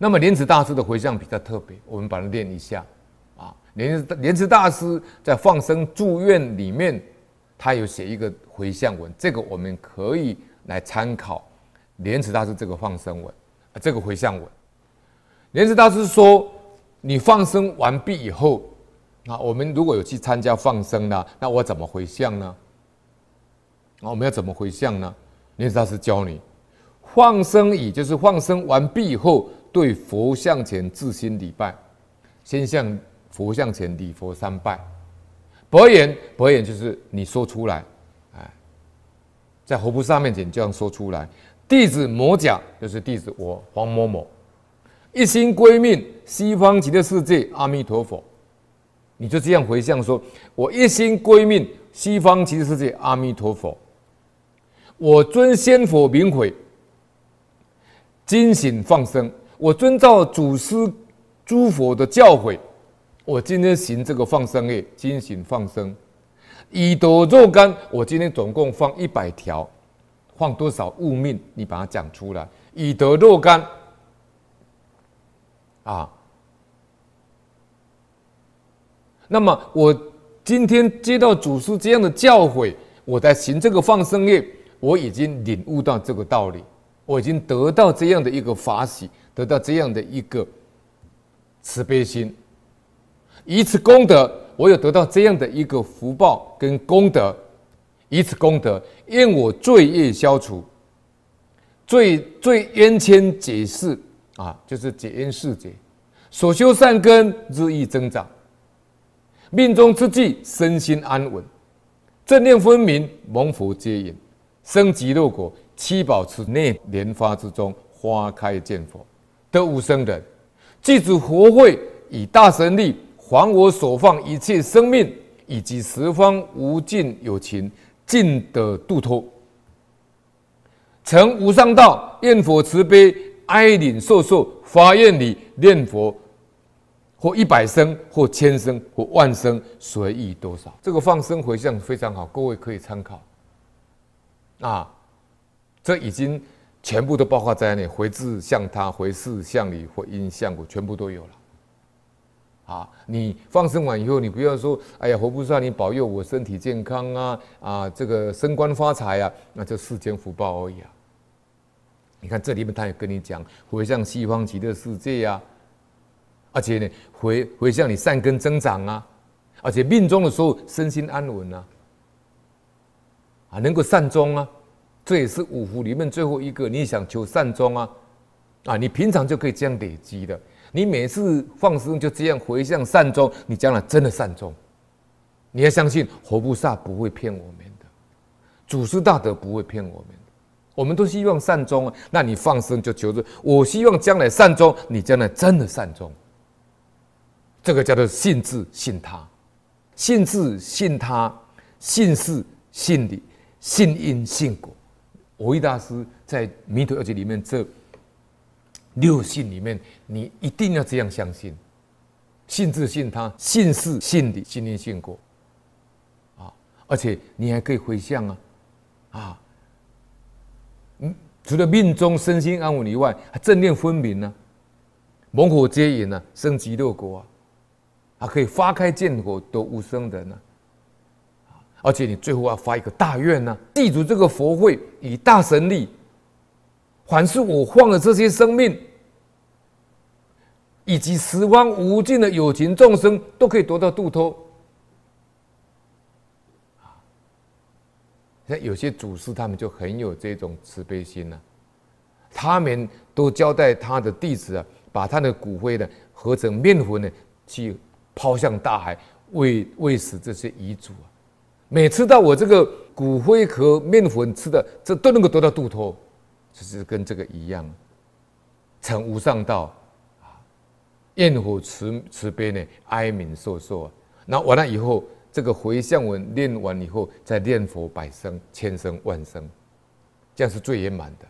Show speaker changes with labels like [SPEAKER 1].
[SPEAKER 1] 那么莲池大师的回向比较特别，我们把它念一下啊。莲莲池大师在放生祝愿里面，他有写一个回向文，这个我们可以来参考莲池大师这个放生文啊，这个回向文。莲池大师说：“你放生完毕以后，啊，我们如果有去参加放生呢，那我怎么回向呢？啊，我们要怎么回向呢？莲池大师教你，放生已就是放生完毕以后。”对佛像前自心礼拜，先向佛像前礼佛三拜。博言，博言就是你说出来，哎，在佛菩萨面前这样说出来。弟子某甲，就是弟子我黄某某，一心归命西方极乐世界阿弥陀佛。你就这样回向说：我一心归命西方极乐世界阿弥陀佛。我尊仙佛明诲，精醒放生。我遵照祖师、诸佛的教诲，我今天行这个放生业，今行放生，以得若干。我今天总共放一百条，放多少物命？你把它讲出来。以得若干啊。那么我今天接到祖师这样的教诲，我在行这个放生业，我已经领悟到这个道理，我已经得到这样的一个法喜。得到这样的一个慈悲心，以此功德，我有得到这样的一个福报跟功德，以此功德，愿我罪业消除，罪罪冤亲解释啊，就是解冤释结，所修善根日益增长，命中之际身心安稳，正念分明，蒙佛接引，生极乐国，七宝池内莲花之中，花开见佛。得无生人，记住佛会以大神力还我所放一切生命，以及十方无尽有情，尽得度脱。成无上道，念佛慈悲，哀悯受受，发愿礼念佛，或一百声，或千声，或万声，随意多少。这个放生回向非常好，各位可以参考。啊，这已经。全部都包括在内，回自向他，回事向你，回因向果，全部都有了。啊，你放生完以后，你不要说，哎呀，佛菩萨，你保佑我身体健康啊，啊，这个升官发财啊，那就世间福报而已啊。你看这里面他也跟你讲，回向西方极乐世界呀，而且呢，回回向你善根增长啊，而且命终的时候身心安稳啊，啊，能够善终啊。这也是五福里面最后一个。你想求善终啊，啊，你平常就可以这样累积的。你每次放生就这样回向善终，你将来真的善终。你要相信活菩萨不会骗我们的，祖师大德不会骗我们的。我们都希望善终啊，那你放生就求着，我希望将来善终，你将来真的善终。这个叫做信自信他，信自信他，信事信理，信因信果。蕅益大师在《弥陀要解》里面这六信里面，你一定要这样相信：信自信他，信事信理，信念信果。啊，而且你还可以回向啊，啊，嗯，除了命中身心安稳以外，还正念分明呢、啊，蒙佛接引呢，生极乐国啊，还可以花开见佛，得无生人呢、啊。而且你最后要发一个大愿呢、啊，记住这个佛会以大神力，凡是我放的这些生命，以及十方无尽的有情众生，都可以得到度脱。像有些祖师他们就很有这种慈悲心呢、他们都交代他的弟子啊，把他的骨灰呢合成面粉呢，去抛向大海，喂喂食这些遗嘱啊。每吃到我这个骨灰和面粉吃的，这都能够得到度脱，就是跟这个一样，成无上道啊！焰火慈慈悲呢，哀悯受受啊！那完了以后，这个回向文念完以后，再念佛百声、千声、万声，这样是最圆满的。